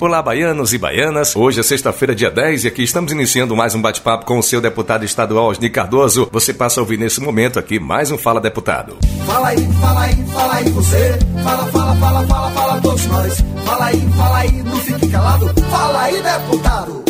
Olá, baianos e baianas. Hoje é sexta-feira, dia 10, e aqui estamos iniciando mais um bate-papo com o seu deputado estadual, Osni Cardoso. Você passa a ouvir nesse momento aqui mais um Fala Deputado. Fala aí, fala aí, fala aí você. Fala, fala, fala, fala, fala todos nós. Fala aí, fala aí, não fique calado. Fala aí, deputado.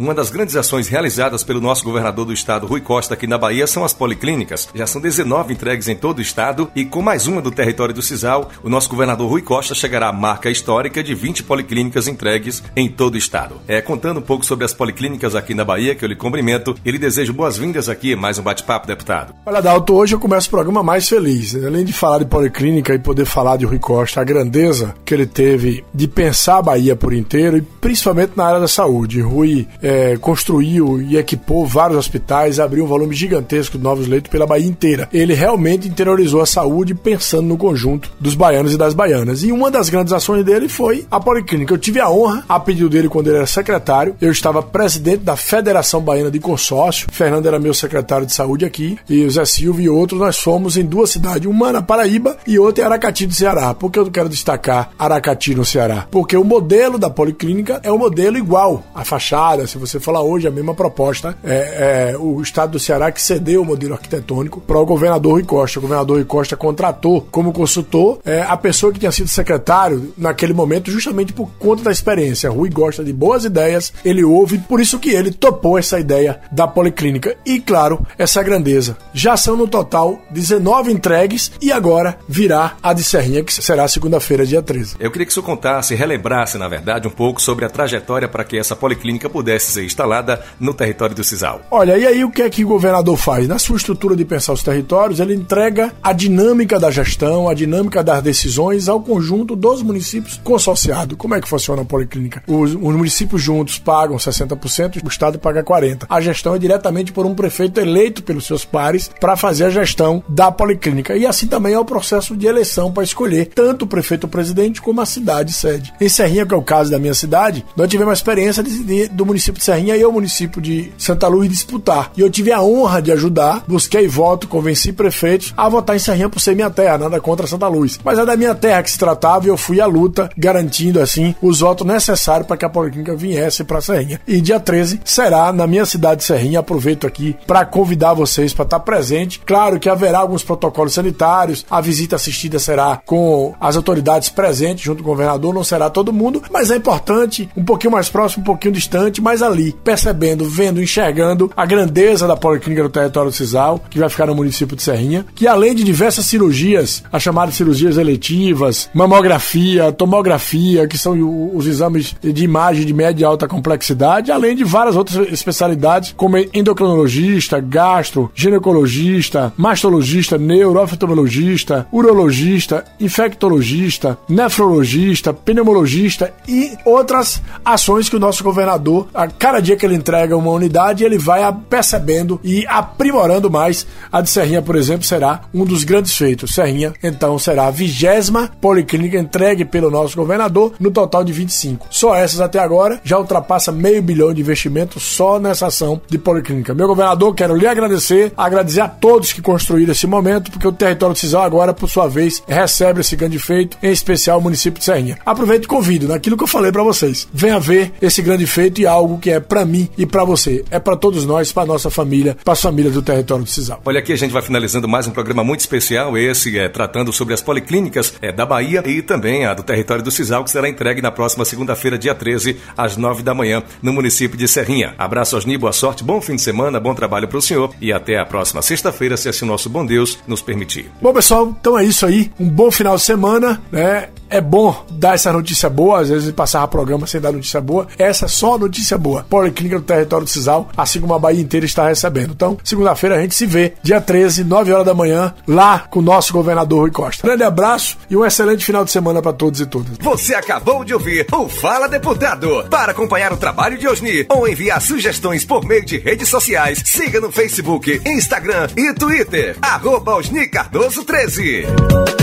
Uma das grandes ações realizadas pelo nosso governador do estado, Rui Costa, aqui na Bahia, são as policlínicas. Já são 19 entregues em todo o estado e com mais uma do território do Cisal, o nosso governador Rui Costa chegará à marca histórica de 20 policlínicas entregues em todo o estado. É, contando um pouco sobre as policlínicas aqui na Bahia, que eu lhe cumprimento e lhe desejo boas-vindas aqui mais um bate-papo, deputado. Olha, Dalton, hoje eu começo o programa mais feliz. Além de falar de policlínica e poder falar de Rui Costa, a grandeza que ele teve de pensar a Bahia por inteiro e principalmente na área da saúde. Rui é, construiu e equipou vários hospitais, abriu um volume gigantesco de novos leitos pela Bahia inteira. Ele realmente interiorizou a saúde pensando no conjunto dos baianos e das baianas. E uma das grandes ações dele foi a Policlínica. Eu tive a honra, a pedido dele quando ele era secretário, eu estava presidente da Federação Baiana de Consórcio, Fernando era meu secretário de saúde aqui, e o Zé Silva e outros, nós fomos em duas cidades, uma na Paraíba e outra em Aracati do Ceará. Por que eu quero destacar Aracati no Ceará? Porque o modelo da Policlínica é um modelo igual. A fachada, se você falar hoje, a mesma proposta. É, é o estado do Ceará que cedeu o modelo arquitetônico para o governador Rui Costa. O governador Rui Costa contratou como consultor é, a pessoa que tinha sido secretário naquele momento, justamente por conta da experiência. Rui gosta de boas ideias, ele ouve, por isso que ele topou essa ideia da policlínica. E, claro, essa grandeza. Já são no total 19 entregues e agora virá a de Serrinha, que será segunda-feira, dia 13. Eu queria que o senhor contasse, relembrasse, na verdade, um pouco sobre a trajetória para que essa policlínica pudesse ser instalada no território do Cisal. Olha, e aí o que é que o governador faz? Na sua estrutura de pensar os territórios, ele entrega a dinâmica da gestão, a dinâmica das decisões ao conjunto dos municípios consorciados. Como é que funciona a policlínica? Os, os municípios juntos pagam 60%, o Estado paga 40%. A gestão é diretamente por um prefeito eleito pelos seus pares para fazer a gestão da policlínica. E assim também é o processo de eleição para escolher tanto o prefeito presidente como a cidade sede. Em Serrinha, que é o caso da minha cidade, nós tivemos a experiência de, de, do município de Serrinha e o município de Santa Luz disputar. E eu tive a honra de ajudar, busquei voto, convenci prefeitos a votar em Serrinha por ser minha terra, nada contra Santa Luz. Mas é da minha terra que se tratava e eu fui à luta, garantindo assim os votos necessários para que a Policlínica viesse para Serrinha. E dia 13 será na minha cidade de Serrinha. Aproveito aqui para convidar vocês para estar presente. Claro que haverá alguns protocolos sanitários, a visita assistida será com as autoridades presentes, junto com o governador, não será todo mundo, mas é importante, um pouquinho mais próximo, um pouquinho distante, mas ali, percebendo, vendo, enxergando a grandeza da Policlínica do território do Cisal, que vai ficar no município de Serrinha, que além de diversas cirurgias, as chamadas cirurgias eletivas, mamografia, tomografia, que são os exames de imagem de média e alta complexidade, além de várias outras especialidades, como endocrinologista, gastro, ginecologista, mastologista, neurooftalmologista, urologista, infectologista, nefrologista, pneumologista e outras ações que o nosso governador, cada dia que ele entrega uma unidade, ele vai percebendo e aprimorando mais. A de Serrinha, por exemplo, será um dos grandes feitos. Serrinha, então, será a vigésima policlínica entregue pelo nosso governador, no total de 25. Só essas até agora já ultrapassa meio bilhão de investimento só nessa ação de policlínica. Meu governador, quero lhe agradecer, agradecer a todos que construíram esse momento, porque o território de Cisal agora, por sua vez, recebe esse grande feito, em especial o município de Serrinha. Aproveito e convido naquilo que eu falei para vocês. Venha ver esse grande feito e algo que é para mim e para você. É para todos nós, para nossa família, para as famílias do território do Cisal. Olha aqui, a gente vai finalizando mais um programa muito especial, esse é tratando sobre as policlínicas é, da Bahia e também a do território do Cisal, que será entregue na próxima segunda-feira, dia 13, às 9 da manhã, no município de Serrinha. Abraço, Osni, boa sorte, bom fim de semana, bom trabalho para o senhor e até a próxima sexta-feira, se assim o nosso bom Deus nos permitir. Bom, pessoal, então é isso aí. Um bom final de semana, né? É bom dar essa notícia boa, às vezes passar programa sem dar notícia boa. Essa é só notícia boa. Policlínica do território do Cisal, assim como a Bahia inteira está recebendo. Então, segunda-feira a gente se vê, dia 13, 9 horas da manhã, lá com o nosso governador Rui Costa. Grande abraço e um excelente final de semana para todos e todas. Você acabou de ouvir o Fala Deputado. Para acompanhar o trabalho de Osni ou enviar sugestões por meio de redes sociais, siga no Facebook, Instagram e Twitter. Arroba Osni Cardoso 13.